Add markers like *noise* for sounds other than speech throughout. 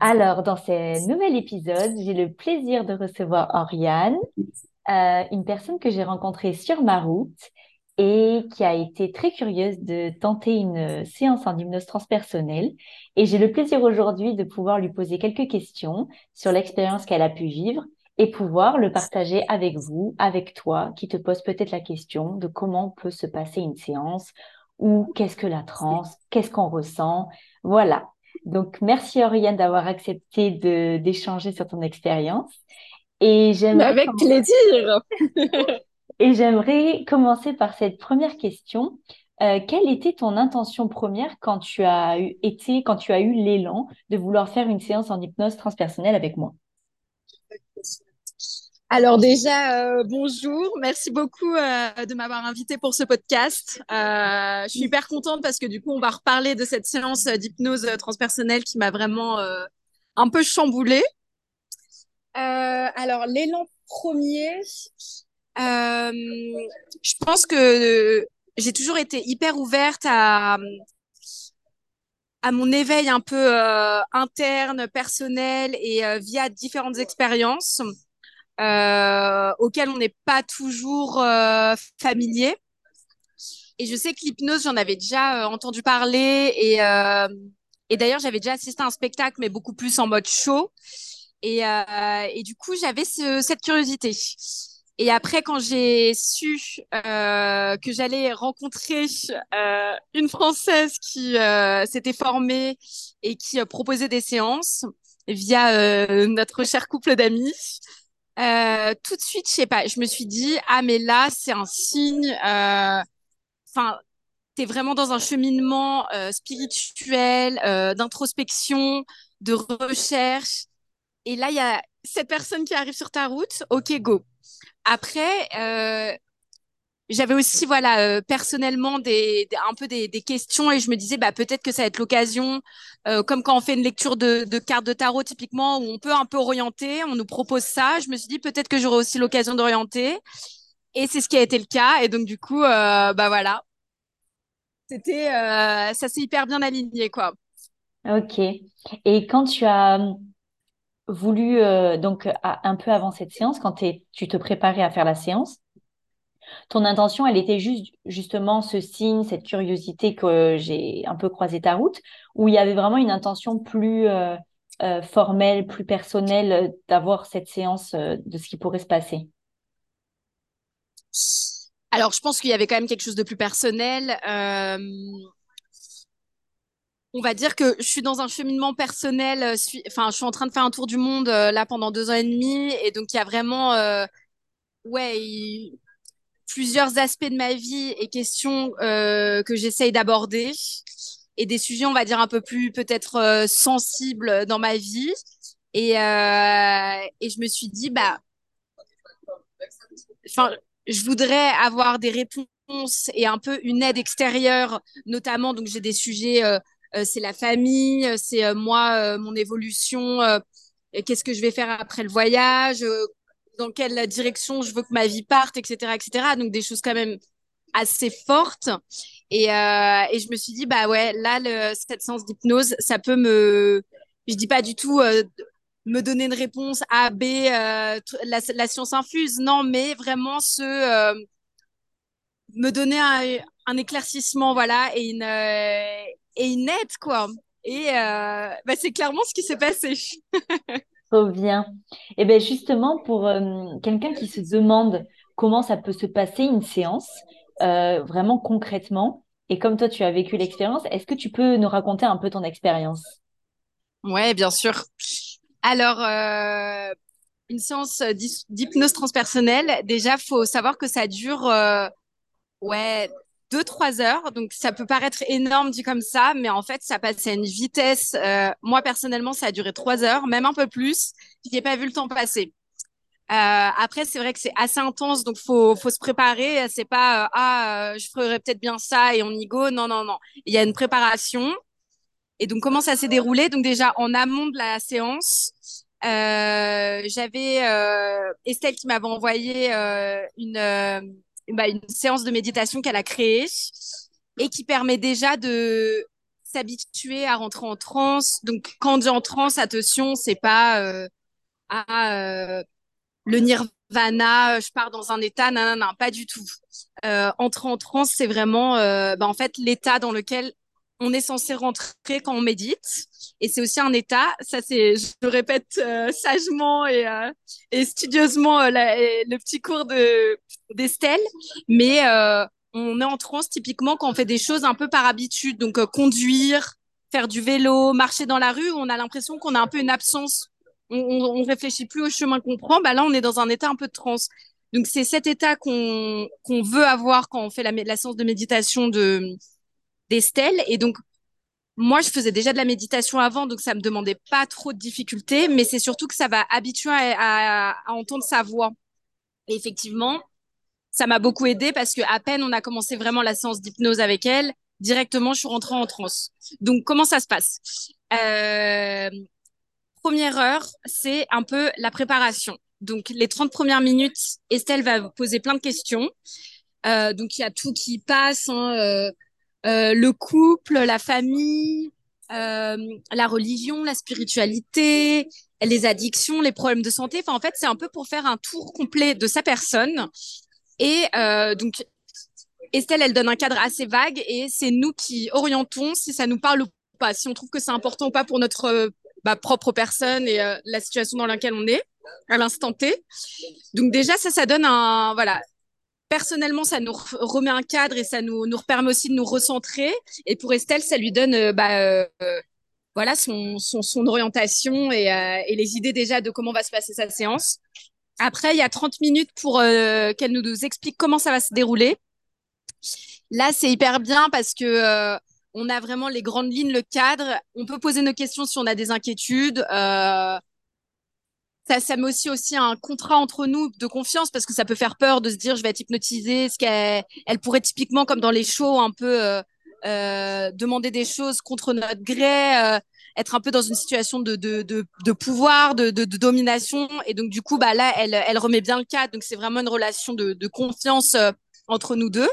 Alors, dans ce nouvel épisode, j'ai le plaisir de recevoir Oriane, euh, une personne que j'ai rencontrée sur ma route et qui a été très curieuse de tenter une séance en hypnose transpersonnelle. Et j'ai le plaisir aujourd'hui de pouvoir lui poser quelques questions sur l'expérience qu'elle a pu vivre et pouvoir le partager avec vous, avec toi, qui te pose peut-être la question de comment peut se passer une séance ou qu'est-ce que la transe, qu'est-ce qu'on ressent. Voilà. Donc, merci Oriane d'avoir accepté d'échanger sur ton expérience. Et j'aimerais avec plaisir. *laughs* Et j'aimerais commencer par cette première question. Euh, quelle était ton intention première quand tu as eu, été, quand tu as eu l'élan de vouloir faire une séance en hypnose transpersonnelle avec moi? Alors déjà, euh, bonjour, merci beaucoup euh, de m'avoir invité pour ce podcast. Euh, je suis hyper contente parce que du coup, on va reparler de cette séance d'hypnose transpersonnelle qui m'a vraiment un peu chamboulée. alors l'élan premier, je pense que j'ai toujours été hyper ouverte à à mon éveil un peu interne, personnel et via différentes expériences euh, auquel on n'est pas toujours euh, familier. Et je sais que l'hypnose, j'en avais déjà euh, entendu parler et, et d'ailleurs, j'avais déjà assisté à un spectacle, mais beaucoup plus en mode show. Et, euh, et du coup, j'avais ce, cette curiosité. Et après, quand j'ai su euh, que j'allais rencontrer euh, une Française qui s'était formée et qui proposait des séances via notre cher couple d'amis, euh, tout de suite, je sais pas, je me suis dit ah mais là c'est un signe. Euh, enfin, t'es vraiment dans un cheminement euh, spirituel, d'introspection, de recherche. Et là, il y a cette personne qui arrive sur ta route. Ok, go. Après, j'avais aussi voilà euh, personnellement un peu des, questions et je me disais bah peut-être que ça va être l'occasion euh, comme quand on fait une lecture de, de cartes de tarot typiquement où on peut un peu orienter on nous propose ça. Je me suis dit peut-être que j'aurai aussi l'occasion d'orienter. Et c'est ce qui a été le cas. Et donc du coup euh, bah voilà. C'était ça s'est hyper bien aligné quoi. Ok. Et quand tu as voulu donc un peu avant cette séance quand tu te préparais à faire la séance ton intention, elle était juste justement ce signe, cette curiosité que j'ai un peu croisé ta route, ou il y avait vraiment une intention plus euh, euh, formelle, plus personnelle euh, d'avoir cette séance de ce qui pourrait se passer? Alors, je pense qu'il y avait quand même quelque chose de plus personnel. On va dire que je suis dans un cheminement personnel. Enfin, je suis en train de faire un tour du monde là pendant deux ans et demi, et donc il y a vraiment, ouais, plusieurs aspects de ma vie et questions euh, que j'essaye d'aborder et des sujets, on va dire, un peu plus peut-être euh, sensibles dans ma vie. Et, euh, et je me suis dit, bah, je voudrais avoir des réponses et un peu une aide extérieure, notamment, donc j'ai des sujets, c'est la famille, c'est moi, mon évolution, qu'est-ce que je vais faire après le voyage, dans quelle direction je veux que ma vie parte, etc., etc. Donc des choses quand même assez fortes. Et, euh, je me suis dit, bah ouais, là, cette séance d'hypnose, ça peut me, je dis pas du tout euh, me donner une réponse A, B, euh, la, science infuse, non, mais vraiment ce, me donner un, éclaircissement, voilà, et une, aide, quoi. Et bah, c'est clairement ce qui s'est passé. *laughs* Trop bien. Et bien justement, pour euh, quelqu'un qui se demande comment ça peut se passer une séance, euh, vraiment concrètement, et comme toi tu as vécu l'expérience, est-ce que tu peux nous raconter un peu ton expérience? Ouais, bien sûr. Alors, euh, une séance d'hypnose transpersonnelle, déjà, faut savoir que ça dure ouais, deux, trois heures. Donc, ça peut paraître énorme dit comme ça, mais en fait, ça passe à une vitesse. Euh, moi, personnellement, ça a duré trois heures, même un peu plus. Je n'ai pas vu le temps passer. Euh, après, c'est vrai que c'est assez intense, donc faut faut se préparer. C'est pas euh, ah, euh, je ferais peut-être bien ça et on y go. Non, non, non. Il y a une préparation. Et donc, comment ça s'est déroulé? Donc déjà en amont de la séance, j'avais Estelle qui m'avait envoyé une bah, une séance de méditation qu'elle a créée et qui permet déjà de s'habituer à rentrer en transe. Donc, quand dit en transe, attention, c'est pas euh, à euh, le nirvana, je pars dans un état, non, non, non, pas du tout. Euh, entrer en transe, c'est vraiment, euh, bah, en fait, l'état dans lequel on est censé rentrer quand on médite. Et c'est aussi un état, ça c'est, je le répète euh, sagement et, euh, et studieusement euh, le petit cours de d'Estelle, mais on est en transe typiquement quand on fait des choses un peu par habitude, donc conduire, faire du vélo, marcher dans la rue, on a l'impression qu'on a un peu une absence, on, on, on réfléchit plus au chemin qu'on prend, bah là on est dans un état un peu de transe. Donc c'est cet état qu'on qu'on veut avoir quand on fait la, la séance de méditation de d'Estelle. Et donc, moi, je faisais déjà de la méditation avant, donc ça me demandait pas trop de difficultés, mais c'est surtout que ça va habituer à entendre sa voix. Et effectivement, ça m'a beaucoup aidé parce que à peine on a commencé vraiment la séance d'hypnose avec elle, directement, je suis rentrée en transe. Donc, comment ça se passe? Euh, Première heure, c'est un peu la préparation. Donc, les 30 premières minutes, Estelle va vous poser plein de questions. Euh, donc, il y a tout qui passe. Hein, euh, euh, le couple, la famille, euh, la religion, la spiritualité, les addictions, les problèmes de santé. Enfin, en fait, c'est un peu pour faire un tour complet de sa personne. Et euh, donc, Estelle, elle donne un cadre assez vague et c'est nous qui orientons si ça nous parle ou pas, si on trouve que c'est important ou pas pour notre bah, propre personne et la situation dans laquelle on est à l'instant T. Donc déjà, ça, ça donne un voilà personnellement, ça nous remet un cadre et ça nous, nous permet aussi de nous recentrer. Et pour Estelle, ça lui donne euh, bah, euh, voilà son, son, son orientation et, euh, et, les idées déjà de comment va se passer sa séance. Après, il y a 30 minutes pour qu'elle nous, nous, explique comment ça va se dérouler. Là, c'est hyper bien parce que on a vraiment les grandes lignes, le cadre. On peut poser nos questions si on a des inquiétudes. Ça, ça met aussi, aussi un contrat entre nous de confiance parce que ça peut faire peur de se dire je vais être hypnotisée. Elle pourrait typiquement, comme dans les shows, un peu euh, euh, demander des choses contre notre gré, euh, être un peu dans une situation de, de, de, pouvoir, de, de, de, domination. Et donc, du coup, bah, là, elle, elle remet bien le cadre. Donc, c'est vraiment une relation de, de confiance entre nous deux.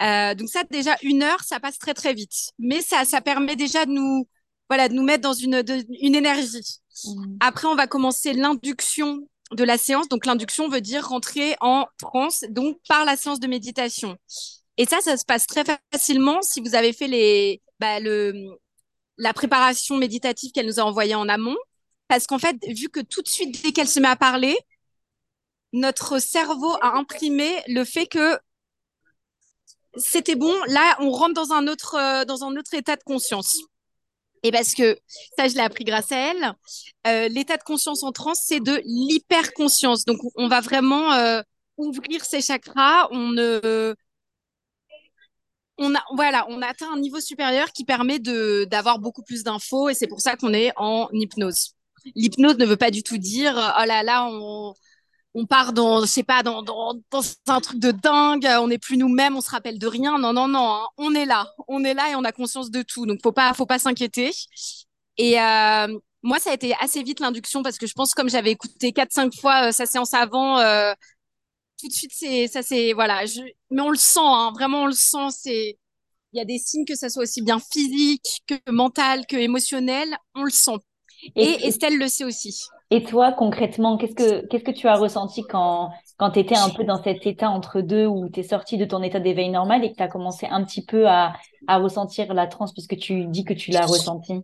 Donc, ça, déjà, une heure, ça passe très, très vite. Mais ça, ça permet déjà de nous, voilà, de nous mettre dans une, de, une énergie. Mmh. Après, on va commencer l'induction de la séance. Donc, l'induction veut dire rentrer en transe, donc par la séance de méditation. Et ça, ça se passe très facilement si vous avez fait les, bah, le, la préparation méditative qu'elle nous a envoyée en amont. Parce qu'en fait, vu que tout de suite, dès qu'elle se met à parler, notre cerveau a imprimé le fait que c'était bon. Là, on rentre dans un autre, euh, dans un autre état de conscience. Et parce que ça, je l'ai appris grâce à elle. Euh, L'état de conscience en transe, c'est de l'hyperconscience. Donc, on va vraiment euh, ouvrir ses chakras. On a, voilà, on atteint un niveau supérieur qui permet d'avoir beaucoup plus d'infos. Et c'est pour ça qu'on est en hypnose. L'hypnose ne veut pas du tout dire, oh là là, on on part dans, je sais pas, dans, dans, dans un truc de dingue, on n'est plus nous-mêmes, on se rappelle de rien. Non, non, non, hein. on est là, on est là et on a conscience de tout. Donc, faut pas, faut pas s'inquiéter. Et euh, moi, ça a été assez vite l'induction parce que je pense, comme j'avais écouté quatre, cinq fois euh, sa séance avant, euh, tout de suite, c'est, ça, c'est, voilà. Je... Mais on le sent, hein, vraiment, on le sent. C'est, il y a des signes que ça soit aussi bien physique que mental, que émotionnel, on le sent. Et, et Estelle le sait aussi. Et toi, concrètement, qu'est-ce que qu'est-ce que tu as ressenti quand quand tu étais un peu dans cet état entre deux où tu es sorti de ton état d'éveil normal et que tu as commencé un petit peu à, à ressentir la transe puisque tu dis que tu l'as ressenti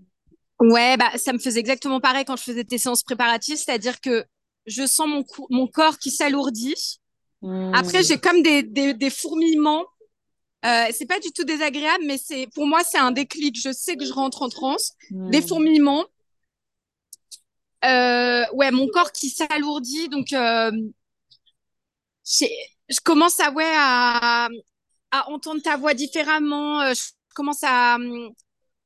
Ouais, bah ça me faisait exactement pareil quand je faisais tes séances préparatives, c'est-à-dire que je sens mon mon corps qui s'alourdit. Mmh. Après, j'ai comme des, des, des fourmillements. Euh, c'est pas du tout désagréable, mais c'est pour moi c'est un déclic. Je sais que je rentre en transe, mmh. des fourmillements euh, ouais, mon corps qui s'alourdit, donc euh, je commence à ouais à, entendre ta voix différemment. Euh, je commence à,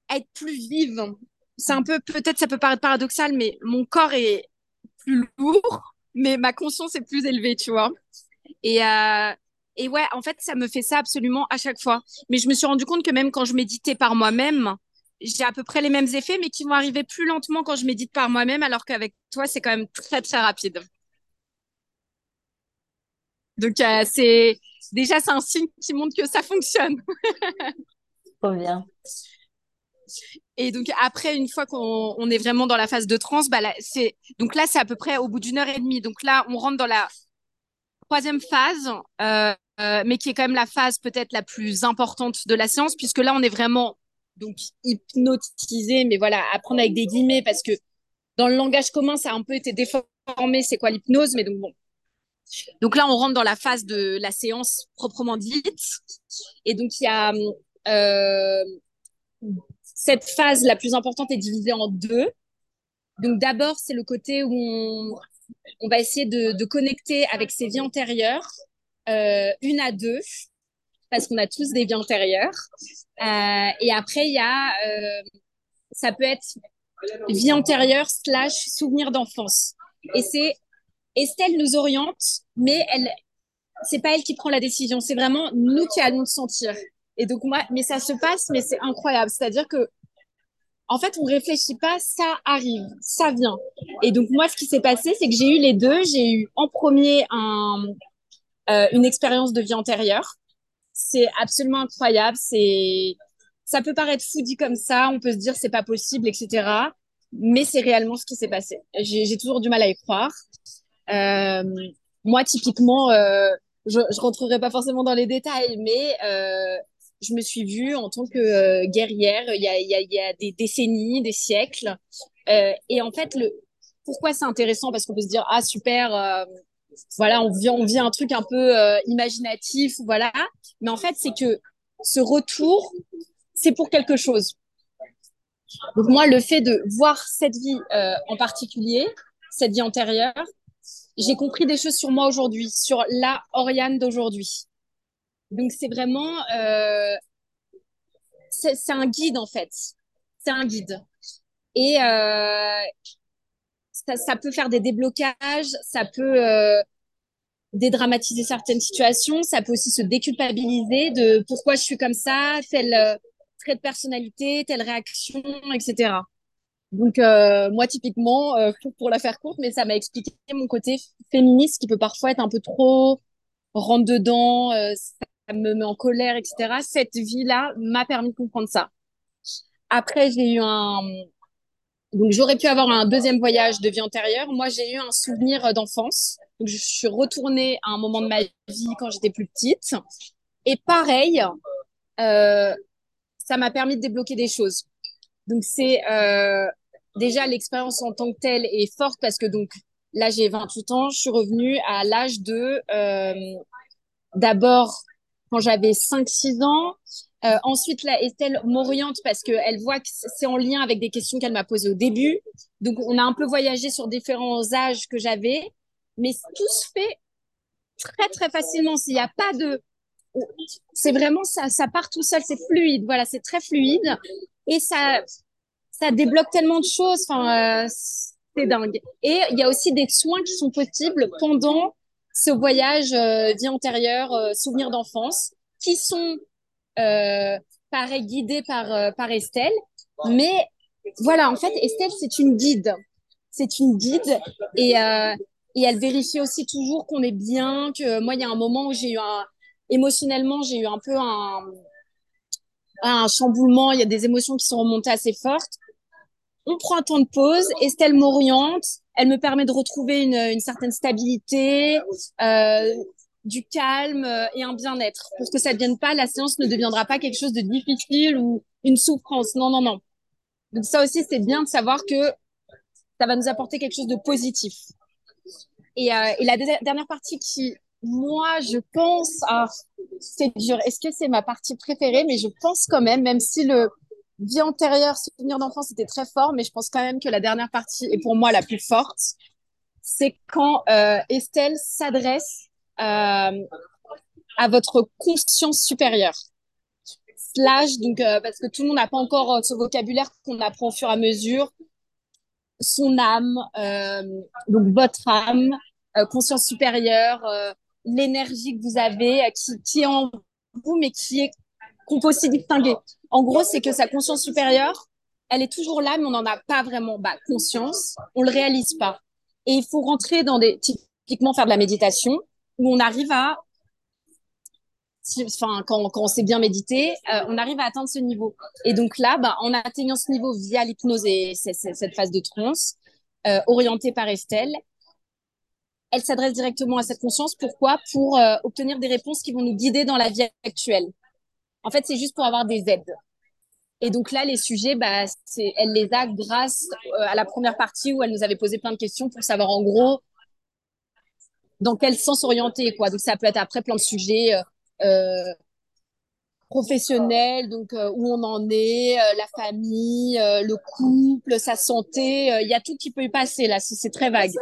à être plus vive. C'est un peu peut-être ça peut paraître paradoxal, mais mon corps est plus lourd, mais ma conscience est plus élevée, tu vois. Et euh, et ouais, en fait, ça me fait ça absolument à chaque fois. Mais je me suis rendu compte que même quand je méditais par moi-même, j'ai à peu près les mêmes effets, mais qui vont arriver plus lentement quand je médite par moi-même, alors qu'avec toi, c'est quand même très, très rapide. Donc, euh, c'est déjà, c'est un signe qui montre que ça fonctionne. *laughs* Trop bien. Et donc après, une fois qu'on est vraiment dans la phase de transe, bah c'est donc là c'est à peu près au bout d'une heure et demie. Donc là, on rentre dans la troisième phase, euh, euh, mais qui est quand même la phase peut-être la plus importante de la séance, puisque là on est vraiment donc hypnotisé, mais voilà, à prendre avec des guillemets parce que dans le langage commun, ça a un peu été déformé. C'est quoi l'hypnose Mais donc bon, donc là, on rentre dans la phase de la séance proprement dite. Et donc, il y a euh, cette phase la plus importante est divisée en deux. Donc d'abord, c'est le côté où on, va essayer de, de, connecter avec ses vies antérieures, euh, une à deux, parce qu'on a tous des vies antérieures. Euh, et après, il y a, euh, ça peut être vie antérieure slash souvenir d'enfance. Et c'est Estelle nous oriente, mais elle, c'est pas elle qui prend la décision. C'est vraiment nous qui allons sentir. Et donc moi, mais ça se passe, mais c'est incroyable. C'est-à-dire que, en fait, on réfléchit pas, ça arrive, ça vient. Et donc moi, ce qui s'est passé, c'est que j'ai eu les deux. J'ai eu en premier un, euh, une expérience de vie antérieure. C'est absolument incroyable. C'est, ça peut paraître fou dit comme ça. On peut se dire c'est pas possible, etc. Mais c'est réellement ce qui s'est passé. J'ai toujours du mal à y croire. Euh, moi, typiquement, euh, je ne rentrerai pas forcément dans les détails, mais euh, je me suis vue en tant que guerrière il y a, y, a, y a, des décennies, des siècles. Et en fait, le, pourquoi c'est intéressant? Parce qu'on peut se dire, ah super, voilà, on vit, un truc un peu imaginatif, voilà. Mais en fait, c'est que ce retour, c'est pour quelque chose. Donc moi, le fait de voir cette vie en particulier, cette vie antérieure, j'ai compris des choses sur moi aujourd'hui, sur la Oriane d'aujourd'hui. Donc c'est vraiment, euh, c'est un guide en fait, c'est un guide. Et euh, ça, peut faire des déblocages, ça peut euh, dédramatiser certaines situations, ça peut aussi se déculpabiliser de pourquoi je suis comme ça, tel euh, trait de personnalité, telle réaction, etc. Donc euh, moi typiquement, pour, la faire courte, mais ça m'a expliqué mon côté féministe qui peut parfois être un peu trop rentre dedans, ça me met en colère, etc. Cette vie-là m'a permis de comprendre ça. Après, j'ai eu un donc j'aurais pu avoir un deuxième voyage de vie antérieure. Moi, j'ai eu un souvenir d'enfance. Donc je suis retournée à un moment de ma vie quand j'étais plus petite. Et pareil, euh, ça m'a permis de débloquer des choses. Donc c'est euh, déjà l'expérience en tant que telle est forte parce que donc là j'ai 28 ans, je suis revenue à l'âge de euh, d'abord quand j'avais 5-6 ans. Euh, ensuite, là, Estelle m'oriente parce qu'elle voit que c'est en lien avec des questions qu'elle m'a posées au début. Donc, on a un peu voyagé sur différents âges que j'avais, mais tout se fait très, très facilement. S'il n'y a pas de... C'est vraiment ça, ça part tout seul, c'est fluide. Voilà, c'est très fluide. Et ça, ça débloque tellement de choses. Enfin, euh, c'est dingue. Et il y a aussi des soins qui sont possibles pendant ce voyage euh, vie antérieure, euh, souvenirs d'enfance, qui sont pareil guidés par euh, par Estelle. Mais voilà, en fait, Estelle, c'est une guide. C'est une guide et euh, et elle vérifie aussi toujours qu'on est bien. Que moi, il y a un moment où j'ai eu un émotionnellement, j'ai eu un peu un un chamboulement. Il y a des émotions qui sont remontées assez fortes on prend un temps de pause. Estelle m'oriente. Elle me permet de retrouver une, certaine stabilité, euh, du calme euh, et un bien-être. Pour que ça ne devienne pas, la séance ne deviendra pas quelque chose de difficile ou une souffrance. Non, non, non. Donc ça aussi, c'est bien de savoir que ça va nous apporter quelque chose de positif. Et, euh, la dernière partie qui, moi, je pense, ah, c'est dur. Est-ce que c'est ma partie préférée? Mais je pense quand même, même si le, vie antérieure, souvenir d'enfance, était très fort, mais je pense quand même que la dernière partie est pour moi la plus forte. C'est quand euh, Estelle s'adresse à votre conscience supérieure. Slash, donc, euh, parce que tout le monde n'a pas encore euh, ce vocabulaire qu'on apprend au fur et à mesure. Son âme, euh, donc votre âme, euh, conscience supérieure, l'énergie que vous avez, qui, est en vous, mais qui est qu'on peut aussi distinguer. En gros, c'est que sa conscience supérieure, elle est toujours là, mais on n'en a pas vraiment bah, conscience, on le réalise pas. Et il faut rentrer dans des, typiquement faire de la méditation, où on arrive à enfin quand, quand on sait bien méditer, euh, on arrive à atteindre ce niveau. Et donc là, bah, en atteignant ce niveau via l'hypnose et cette phase de transe, euh, orientée par Estelle, elle s'adresse directement à cette conscience. Pourquoi? Pour euh, obtenir des réponses qui vont nous guider dans la vie actuelle. En fait, c'est juste pour avoir des aides. Et donc là, les sujets, bah, elle les a grâce à la première partie où elle nous avait posé plein de questions pour savoir en gros dans quel sens orienter. Quoi. Donc ça peut être après plein de sujets euh, euh professionnels, donc où on en est, la famille, le couple, sa santé. Il y a tout qui peut y passer là. C'est, très vague.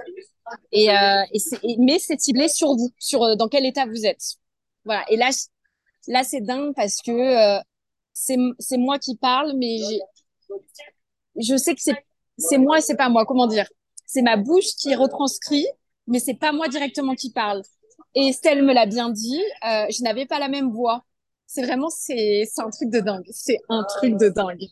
Et, et, mais c'est ciblé sur vous, sur dans quel état vous êtes. Voilà. Et là, là c'est dingue parce que c'est moi qui parle, mais je sais que c'est moi et c'est pas moi. Comment dire C'est ma bouche qui retranscrit, mais c'est pas moi directement qui parle. Et Estelle me l'a bien dit, euh, je n'avais pas la même voix. C'est vraiment, c'est un truc de dingue. C'est un truc de dingue.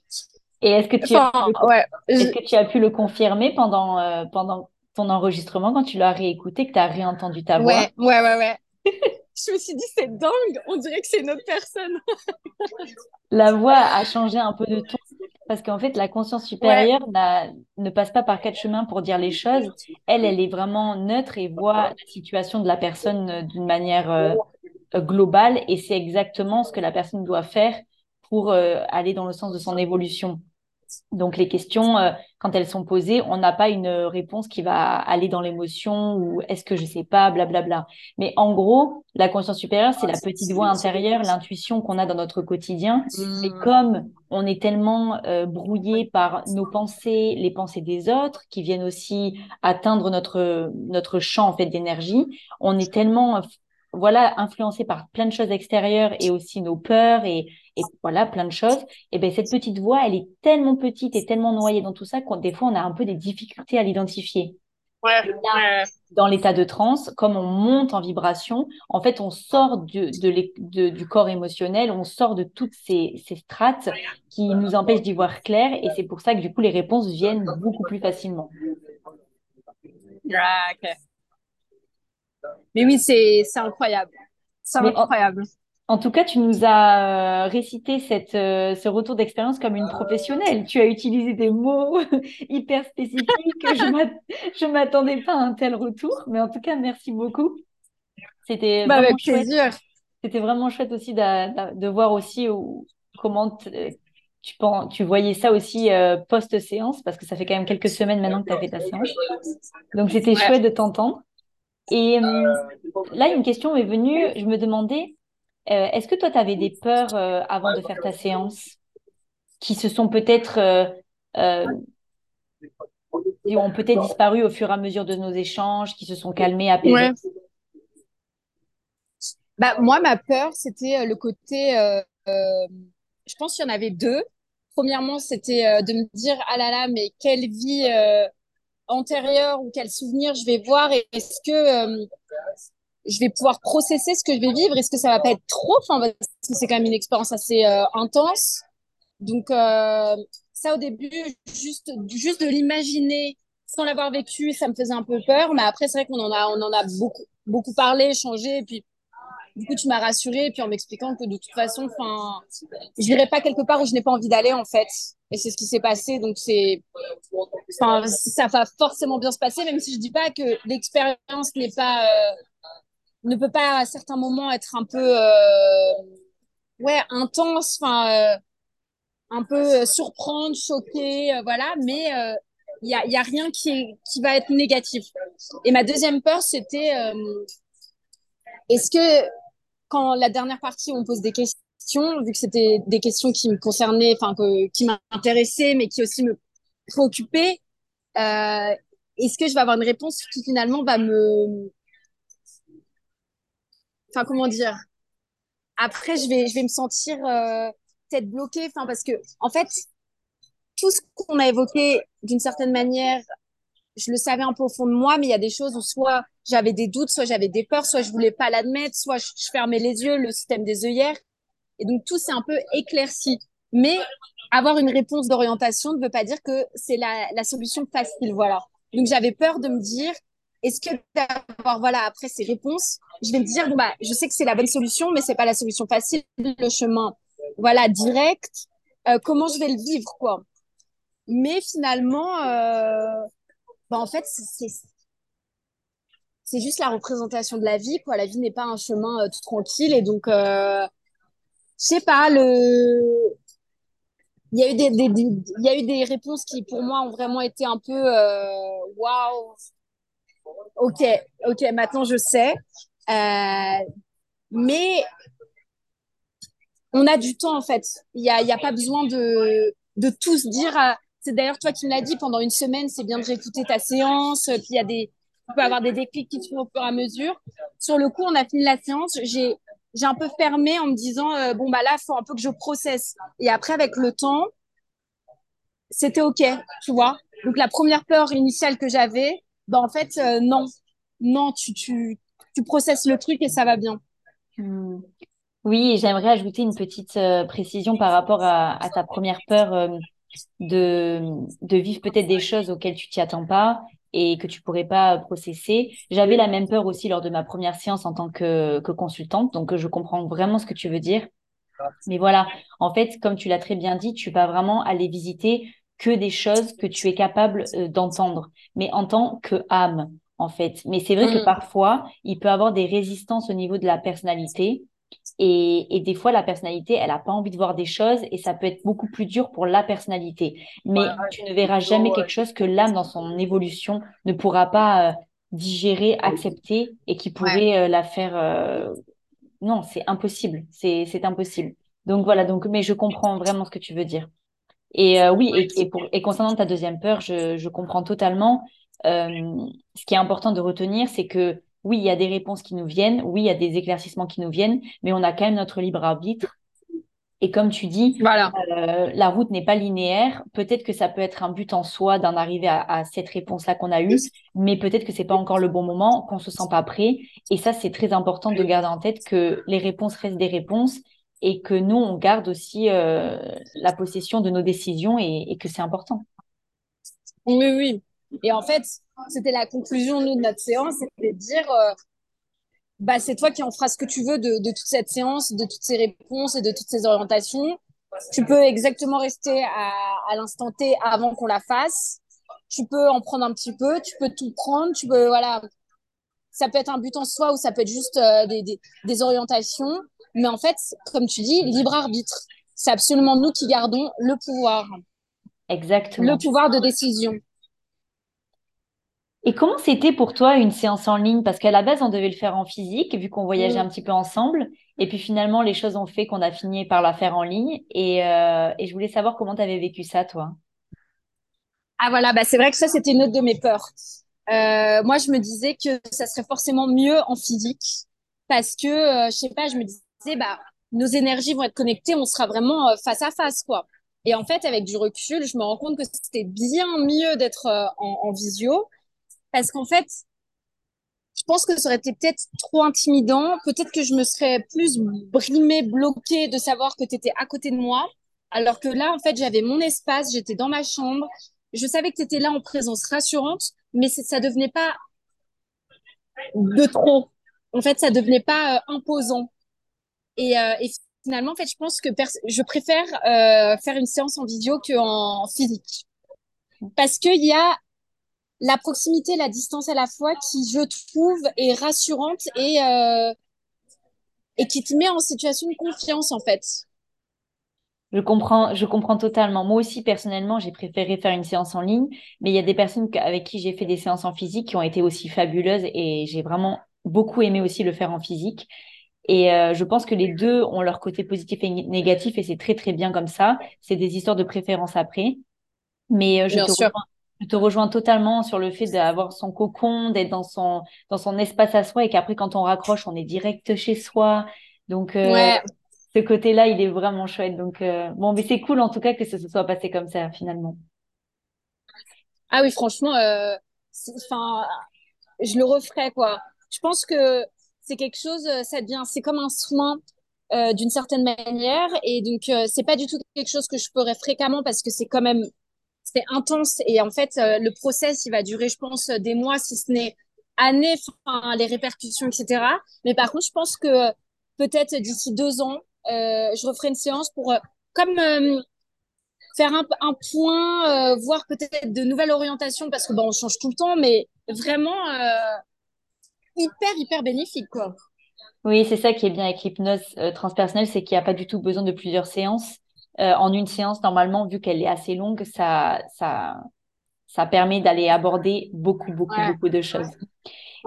Et est-ce que, tu as pu, ouais, est que tu as pu le confirmer pendant, euh, pendant ton enregistrement quand tu l'as réécouté, que tu as réentendu ta voix? Ouais, ouais, ouais, ouais. *laughs* je me suis dit, c'est dingue, on dirait que c'est une autre personne. la voix a changé un peu de ton parce qu'en fait, la conscience supérieure ne passe pas par quatre chemins pour dire les choses. Elle, elle est vraiment neutre et voit la situation de la personne euh, d'une manière euh, globale et c'est exactement ce que la personne doit faire pour euh, aller dans le sens de son évolution. Donc les questions, euh, quand elles sont posées, on n'a pas une réponse qui va aller dans l'émotion ou est-ce que je sais pas, blablabla. Mais en gros, la conscience supérieure, c'est la petite voix intérieure, l'intuition qu'on a dans notre quotidien. Et mmh. comme on est tellement euh, brouillé par nos pensées, les pensées des autres, qui viennent aussi atteindre notre notre champ en fait d'énergie, on est tellement voilà, influencé par plein de choses extérieures et aussi nos peurs et, et voilà, plein de choses, et ben cette petite voix, elle est tellement petite et tellement noyée dans tout ça qu'on des fois on a un peu des difficultés à l'identifier. Ouais, Dans l'état de transe, comme on monte en vibration, en fait, on sort de, de, du corps émotionnel, on sort de toutes ces, ces strates qui nous empêchent d'y voir clair, et c'est pour ça que du coup les réponses viennent beaucoup plus facilement. Ah, mais oui, c'est incroyable. C'est incroyable. En, tout cas, tu nous as euh, récité cette, euh, ce retour d'expérience comme une professionnelle. Tu as utilisé des mots *laughs* hyper spécifiques. je ne m'attendais pas à un tel retour, mais en tout cas, merci beaucoup. C'était bah, avec plaisir. C'était vraiment chouette aussi de, de voir aussi où, comment tu, tu voyais ça aussi euh, post-séance, parce que ça fait quand même quelques semaines maintenant que tu as fait ta séance. Donc, c'était chouette de t'entendre. Et euh, là, une question m'est venue. Je me demandais, euh, est-ce que toi, tu avais des peurs euh, avant de faire ta séance qui se sont peut-être qui ont peut-être disparu au fur et à mesure de nos échanges, qui se sont calmés, apaisés? Ouais. bah, Moi, ma peur, c'était le côté. je pense qu'il y en avait deux. Premièrement, c'était de me dire ah là là, mais quelle vie antérieur ou quel souvenir je vais voir et est-ce que euh, je vais pouvoir processer ce que je vais vivre. Est-ce que ça va pas être trop? Enfin parce que c'est quand même une expérience assez euh, intense. Donc euh, ça au début juste juste de l'imaginer sans l'avoir vécu ça me faisait un peu peur. Mais après c'est vrai qu'on en a on en a beaucoup beaucoup parlé échangé. Et puis du coup, tu m'as rassurée, puis en m'expliquant que de toute façon, enfin, je n'irai pas quelque part où je n'ai pas envie d'aller, en fait. Et c'est ce qui s'est passé. Donc, c'est, enfin, ça va forcément bien se passer, même si je dis pas que l'expérience n'est pas, euh, ne peut pas à certains moments être un peu, euh, ouais, intense, enfin, euh, un peu surprendre, choquer, voilà. Mais il y a, y a rien qui, qui va être négatif. Et ma deuxième peur, c'était est-ce que quand la dernière partie, on pose des questions, vu que c'était des questions qui me concernaient, enfin, qui m'intéressaient, mais qui aussi me préoccupaient, euh, est-ce que je vais avoir une réponse qui finalement va me, enfin, comment dire? Après, je vais, je vais me sentir euh, peut-être bloquée, enfin, parce que en fait, tout ce qu'on a évoqué d'une certaine manière, je le savais un peu au fond de moi, mais il y a des choses où soit j'avais des doutes, soit j'avais des peurs, soit je voulais pas l'admettre, soit je, fermais les yeux, le système des œillères. Et donc tout s'est un peu éclairci. Mais avoir une réponse d'orientation ne veut pas dire que c'est la, la solution facile, voilà. Donc j'avais peur de me dire, est-ce que d'avoir voilà après ces réponses, je vais me dire bah je sais que c'est la bonne solution, mais c'est pas la solution facile, le chemin voilà direct. Euh, comment je vais le vivre quoi? Mais finalement, euh, bah, en fait c'est c'est juste la représentation de la vie quoi. La vie n'est pas un chemin euh, tout tranquille et donc je sais pas le il y a eu des, il y a eu des réponses qui pour moi ont vraiment été un peu waouh wow, ok, ok, maintenant je sais. Euh, mais on a du temps en fait. Il n'y a, y a pas besoin de, de tous dire. Euh, c'est d'ailleurs toi qui me l'as dit pendant une semaine, c'est bien de réécouter ta séance. Puis il y a des, tu peux avoir des déclics qui se font au fur et à mesure. Sur le coup, on a fini la séance. J'ai j'ai un peu fermé en me disant euh, bon bah là, il faut un peu que je processe. Et après, avec le temps, c'était ok, tu vois. Donc la première peur initiale que j'avais, bah, en fait, euh, non. Non, tu, processes le truc et ça va bien. Hmm. Oui, j'aimerais ajouter une petite euh, précision par rapport à, ta première peur euh, de, de vivre peut-être des choses auxquelles tu t'y attends pas et que tu pourrais pas processer. J'avais la même peur aussi lors de ma première séance en tant que, que consultante, donc je comprends vraiment ce que tu veux dire. Mais voilà, en fait, comme tu l'as très bien dit, tu vas vraiment aller visiter que des choses que tu es capable euh, d'entendre, mais en tant que âme, en fait. Mais c'est vrai que mm. parfois, il peut avoir des résistances au niveau de la personnalité. Et, et des fois, la personnalité, elle n'a pas envie de voir des choses et ça peut être beaucoup plus dur pour la personnalité. Mais tu ne verras jamais quelque chose que l'âme, dans son évolution, ne pourra pas euh, digérer, accepter et qui pourrait euh, la faire. Non, c'est impossible. C'est impossible. Donc voilà, donc, mais je comprends vraiment ce que tu veux dire. Et euh, oui, et, et, pour, et concernant ta deuxième peur, je, je comprends totalement. Euh, ce qui est important de retenir, c'est que oui, il y a des réponses qui nous viennent, oui, il y a des éclaircissements qui nous viennent, mais on a quand même notre libre arbitre. Et comme tu dis, voilà. euh, la route n'est pas linéaire. Peut-être que ça peut être un but en soi d'en arriver à, à, cette réponse-là qu'on a eue, mais peut-être que c'est pas encore le bon moment, qu'on se sent pas prêt. Et ça, c'est très important de garder en tête que les réponses restent des réponses et que nous, on garde aussi euh, la possession de nos décisions et, que c'est important. Oui, oui. Et en fait, c'était la conclusion de notre séance, c'était de dire, euh, bah, c'est toi qui en feras ce que tu veux de, toute cette séance, de toutes ces réponses et de toutes ces orientations. Tu peux exactement rester à, l'instant T avant qu'on la fasse. Tu peux en prendre un petit peu, tu peux tout prendre, tu peux, voilà. Ça peut être un but en soi ou ça peut être juste euh, des orientations. Mais en fait, comme tu dis, libre arbitre. C'est absolument nous qui gardons le pouvoir. Exactement. Le pouvoir de décision. Et comment c'était pour toi une séance en ligne? Parce qu'à la base, on devait le faire en physique, vu qu'on voyageait mmh. un petit peu ensemble. Et puis finalement, les choses ont fait qu'on a fini par la faire en ligne. Et, euh, et je voulais savoir comment tu avais vécu ça, toi. Ah voilà, bah, c'est vrai que ça, c'était une autre de mes peurs. Euh, moi, je me disais que ça serait forcément mieux en physique parce que, euh, je sais pas, je me disais bah, nos énergies vont être connectées, on sera vraiment euh, face à face, quoi. Et en fait, avec du recul, je me rends compte que c'était bien mieux d'être euh, en, visio, parce qu'en fait, je pense que ça aurait été peut-être trop intimidant. Peut-être que je me serais plus brimée, bloquée de savoir que tu étais à côté de moi. Alors que là, en fait, j'avais mon espace, j'étais dans ma chambre. Je savais que tu étais là en présence rassurante, mais ça devenait pas de trop. En fait, ça devenait pas euh, imposant. Et, euh, et finalement, en fait, je pense que je préfère euh, faire une séance en vidéo qu'en physique. Parce qu'il y a la proximité, la distance à la fois qui, je trouve, est rassurante et, euh, et qui te met en situation de confiance, en fait. Je comprends, je comprends totalement. Moi aussi, personnellement, j'ai préféré faire une séance en ligne, mais il y a des personnes avec qui j'ai fait des séances en physique qui ont été aussi fabuleuses et j'ai vraiment beaucoup aimé aussi le faire en physique. Et euh, je pense que les deux ont leur côté positif et négatif et c'est très très bien comme ça. C'est des histoires de préférence après. Mais euh, je, te rejoins, je, te rejoins, totalement sur le fait d'avoir son cocon, d'être dans son dans son espace à soi et qu'après quand on raccroche, on est direct chez soi. Donc euh, ouais. ce côté-là, il est vraiment chouette. Donc bon, mais c'est cool en tout cas que ça se soit passé comme ça finalement. Ah oui, franchement, enfin, je le referai quoi. Je pense que c'est quelque chose, euh, ça devient, c'est comme un soin euh, d'une certaine manière. Et donc, euh, c'est pas du tout quelque chose que je ferais fréquemment parce que c'est quand même, c'est intense. Et en fait, euh, le process, il va durer, je pense, des mois, si ce n'est années, les répercussions, etc. Mais par contre, je pense que peut-être d'ici deux ans, je referai une séance pour comme faire un, un point, voir peut-être de nouvelles orientations parce que bon, on change tout le temps, mais vraiment hyper hyper bénéfique quoi. Oui, c'est ça qui est bien avec l'hypnose transpersonnelle, c'est qu'il n'y a pas du tout besoin de plusieurs séances. en une séance, normalement, vu qu'elle est assez longue, ça, ça, ça permet d'aller aborder beaucoup, beaucoup, beaucoup de choses.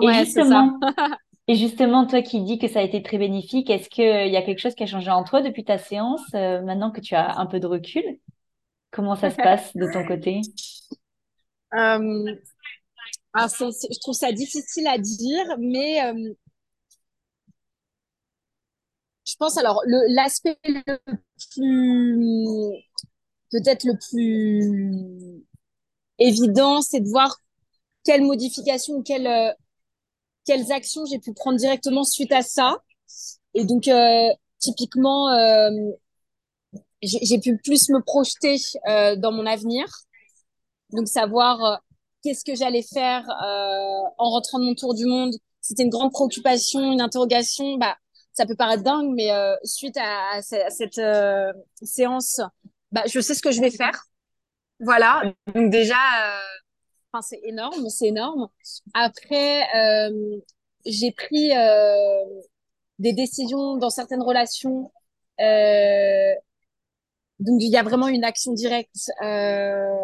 Et justement, *laughs* et justement, toi qui dis que ça a été très bénéfique, est-ce qu'il y a quelque chose qui a changé en toi depuis ta séance, euh, maintenant que tu as un peu de recul? Comment ça se passe de ton côté? *laughs* Euh, alors je trouve ça difficile à dire, mais euh, je pense alors l'aspect le plus peut-être le plus évident, c'est de voir quelle modification, quelle quelles actions j'ai pu prendre directement suite à ça. Et donc, euh, typiquement, euh, j'ai pu plus me projeter euh, dans mon avenir. Donc, savoir qu'est-ce que j'allais faire en rentrant de mon tour du monde? C'était une grande préoccupation, une interrogation. Bah, ça peut paraître dingue, mais suite à, cette séance, bah, je sais ce que je vais faire. Voilà. Donc déjà, Enfin, c'est énorme, c'est énorme. Après, euh, j'ai pris euh, des décisions dans certaines relations. Euh, donc, il y a vraiment une action directe. Euh,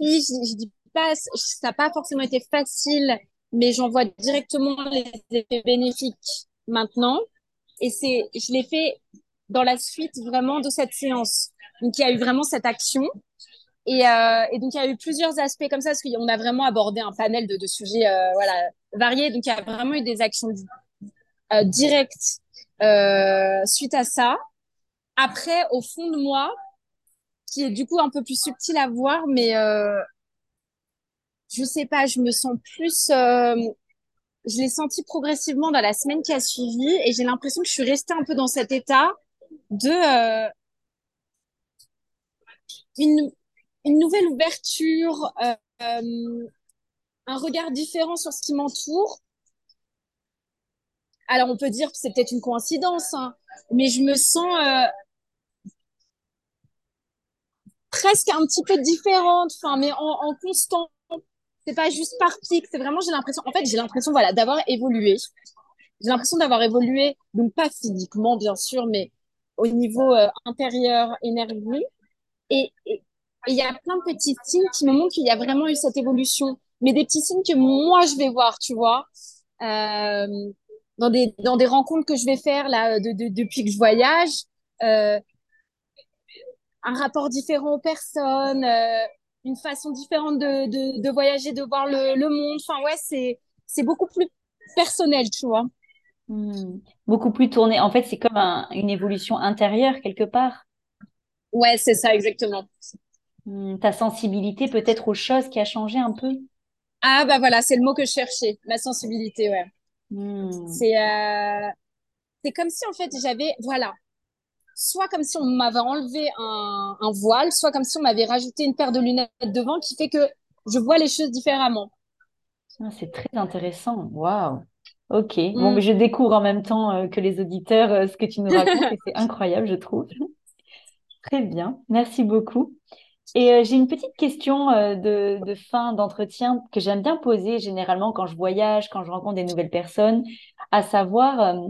je, je dis ça n'a pas forcément été facile, mais j'en vois directement les effets bénéfiques maintenant. Et c'est, je l'ai fait dans la suite vraiment de cette séance. Donc, il y a eu vraiment cette action. Et, euh, donc, il y a eu plusieurs aspects comme ça, parce qu'on a vraiment abordé un panel de, sujets euh, voilà, variés. Donc, il y a vraiment eu des actions euh, directes suite à ça. Après, au fond de moi, qui est du coup un peu plus subtil à voir, mais je sais pas, je me sens plus... Euh, je l'ai senti progressivement dans la semaine qui a suivi et j'ai l'impression que je suis restée un peu dans cet état de... Euh, une, une nouvelle ouverture, euh, un regard différent sur ce qui m'entoure. Alors on peut dire que c'est peut-être une coïncidence, hein, mais je me sens presque un petit peu différente, enfin, mais en, en constant. C'est pas juste par pic, c'est vraiment j'ai l'impression. En fait, j'ai l'impression voilà d'avoir évolué. J'ai l'impression d'avoir évolué, donc pas physiquement bien sûr, mais au niveau euh, intérieur, énergie. Et, il y a plein de petits signes qui me montrent qu'il y a vraiment eu cette évolution. Mais des petits signes que moi, je vais voir, tu vois. Euh, dans des, dans des rencontres que je vais faire là de, depuis que je voyage. Euh, un rapport différent aux personnes, euh, une façon différente de, de, de, voyager, de voir le, le monde. Enfin, ouais, c'est, c'est beaucoup plus personnel, tu vois. Hmm. Beaucoup plus tourné. En fait, c'est comme un, une évolution intérieure quelque part. Ouais, c'est ça, exactement. Hmm, ta sensibilité peut-être aux choses qui a changé un peu Ah bah voilà, c'est le mot que je cherchais, ma sensibilité, ouais. Hmm. C'est euh... c'est comme si en fait j'avais, voilà, soit comme si on m'avait enlevé un, un voile, soit comme si on m'avait rajouté une paire de lunettes devant qui fait que je vois les choses différemment. Ah, c'est très intéressant, waouh. Ok, bon, mais je découvre en même temps euh, que les auditeurs euh, ce que tu nous racontes *laughs* et c'est incroyable, je trouve. Très bien, merci beaucoup. Et euh, j'ai une petite question euh, de, de, fin d'entretien que j'aime bien poser généralement quand je voyage, quand je rencontre des nouvelles personnes, à savoir, euh,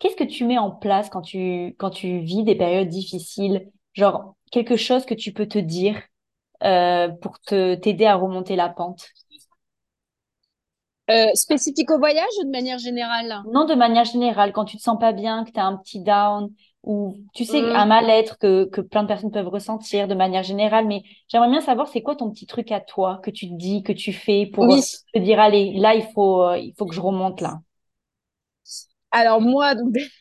qu'est-ce que tu mets en place quand tu, quand tu vis des périodes difficiles? Genre, quelque chose que tu peux te dire pour te, t'aider à remonter la pente? spécifique au voyage ou de manière générale? Non, de manière générale, quand tu te sens pas bien, que tu as un petit down, ou tu sais, un mal-être que, que plein de personnes peuvent ressentir de manière générale, mais j'aimerais bien savoir c'est quoi ton petit truc à toi que tu te dis, que tu fais pour te dire allez, là il faut euh, il faut que je remonte là? Alors moi donc *laughs*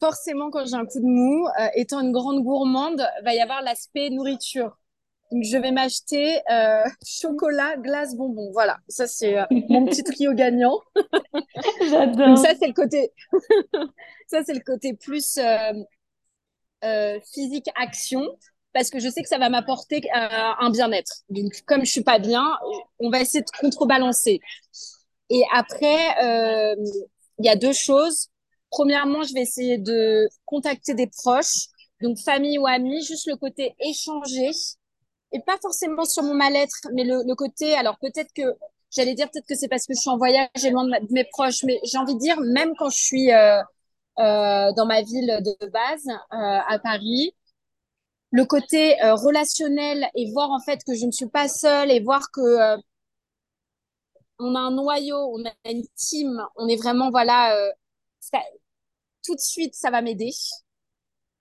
forcément quand j'ai un coup de mou, euh, étant une grande gourmande, va y avoir l'aspect nourriture. Donc je vais m'acheter euh, *laughs* chocolat, glace, bonbons. Voilà, ça c'est euh, mon petit *laughs* trio gagnant. J'adore. Donc ça c'est le côté, ça c'est le côté plus physique action. parce que je sais que ça va m'apporter un bien-être. Donc, comme je suis pas bien, on va essayer de contrebalancer. Et après, il y a deux choses. Premièrement, je vais essayer de contacter des proches, donc famille ou amis, juste le côté échanger et pas forcément sur mon mal-être, mais le, le côté. Alors peut-être que j'allais dire peut-être que c'est parce que je suis en voyage et loin de, mes proches, mais j'ai envie de dire même quand je suis euh, euh, dans ma ville de base euh, à Paris, le côté euh, relationnel et voir en fait que je ne suis pas seule et voir que euh, on a un noyau, on a une team, on est vraiment voilà euh, tout de suite ça va m'aider.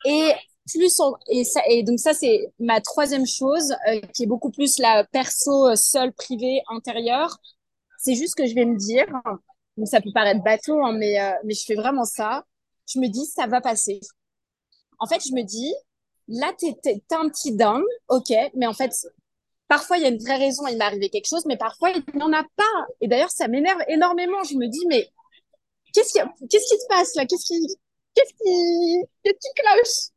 Et plus on, et ça et donc ça c'est ma troisième chose qui est beaucoup plus la perso seule privée intérieure. C'est juste que je vais me dire donc ça peut paraître bateau hein, mais mais je fais vraiment ça. Je me dis ça va passer. En fait je me dis là, t'es, t'es, un petit down, ok, mais en fait, parfois, il y a une vraie raison, il m'est arrivé quelque chose, mais parfois, il n'y en a pas. Et d'ailleurs, ça m'énerve énormément. Je me dis, mais qu'est-ce qui, se passe là? Qu'est-ce qui, qu'est-ce qui, qu'est-ce qui cloche?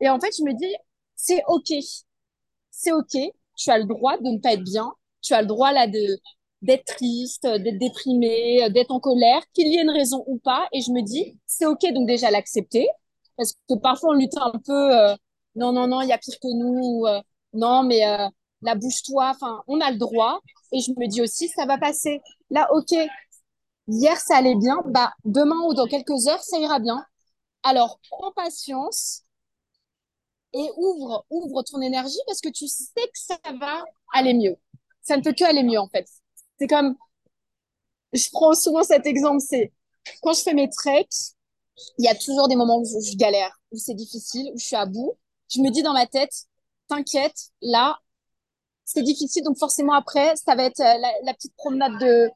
Et en fait, je me dis, c'est ok. C'est ok. Tu as le droit de ne pas être bien. Tu as le droit là d'être triste, d'être déprimé, d'être en colère, qu'il y ait une raison ou pas. Et je me dis, c'est ok donc déjà l'accepter. Parce que parfois on lutte un peu, euh, non, non, non, il y a pire que nous, euh, non, mais euh, la bouge-toi, enfin, on a le droit. Et je me dis aussi, ça va passer. Là, ok, hier ça allait bien, bah demain ou dans quelques heures, ça ira bien. Alors, prends patience et ouvre, ouvre ton énergie parce que tu sais que ça va aller mieux. Ça ne peut que aller mieux, en fait. C'est comme, je prends souvent cet exemple, c'est quand je fais mes treks, il y a toujours des moments où je galère, où c'est difficile, où je suis à bout je me dis dans ma tête, t'inquiète, là, c'est difficile, donc forcément après, ça va être euh, la, petite promenade de,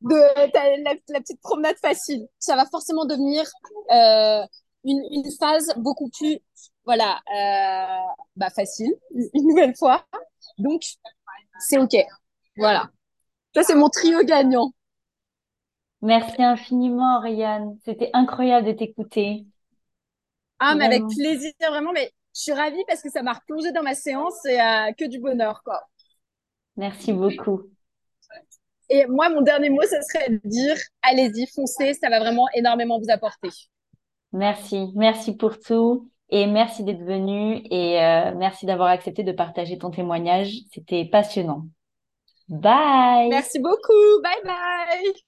de la, petite promenade facile. Ça va forcément devenir euh, une, une phase beaucoup plus, voilà, euh, bah facile, une nouvelle fois. Donc, c'est ok. Voilà. Ça, c'est mon trio gagnant. Merci infiniment, Oriane. C'était incroyable de t'écouter. Ah, mais avec plaisir, vraiment. Mais je suis ravie parce que ça m'a replongé dans ma séance et euh, que du bonheur, quoi. Merci beaucoup. Et moi, mon dernier mot, ce serait de dire, allez-y, foncez, ça va vraiment énormément vous apporter. Merci, merci pour tout et merci d'être venu et euh, merci d'avoir accepté de partager ton témoignage. C'était passionnant. Bye. Merci beaucoup. Bye bye.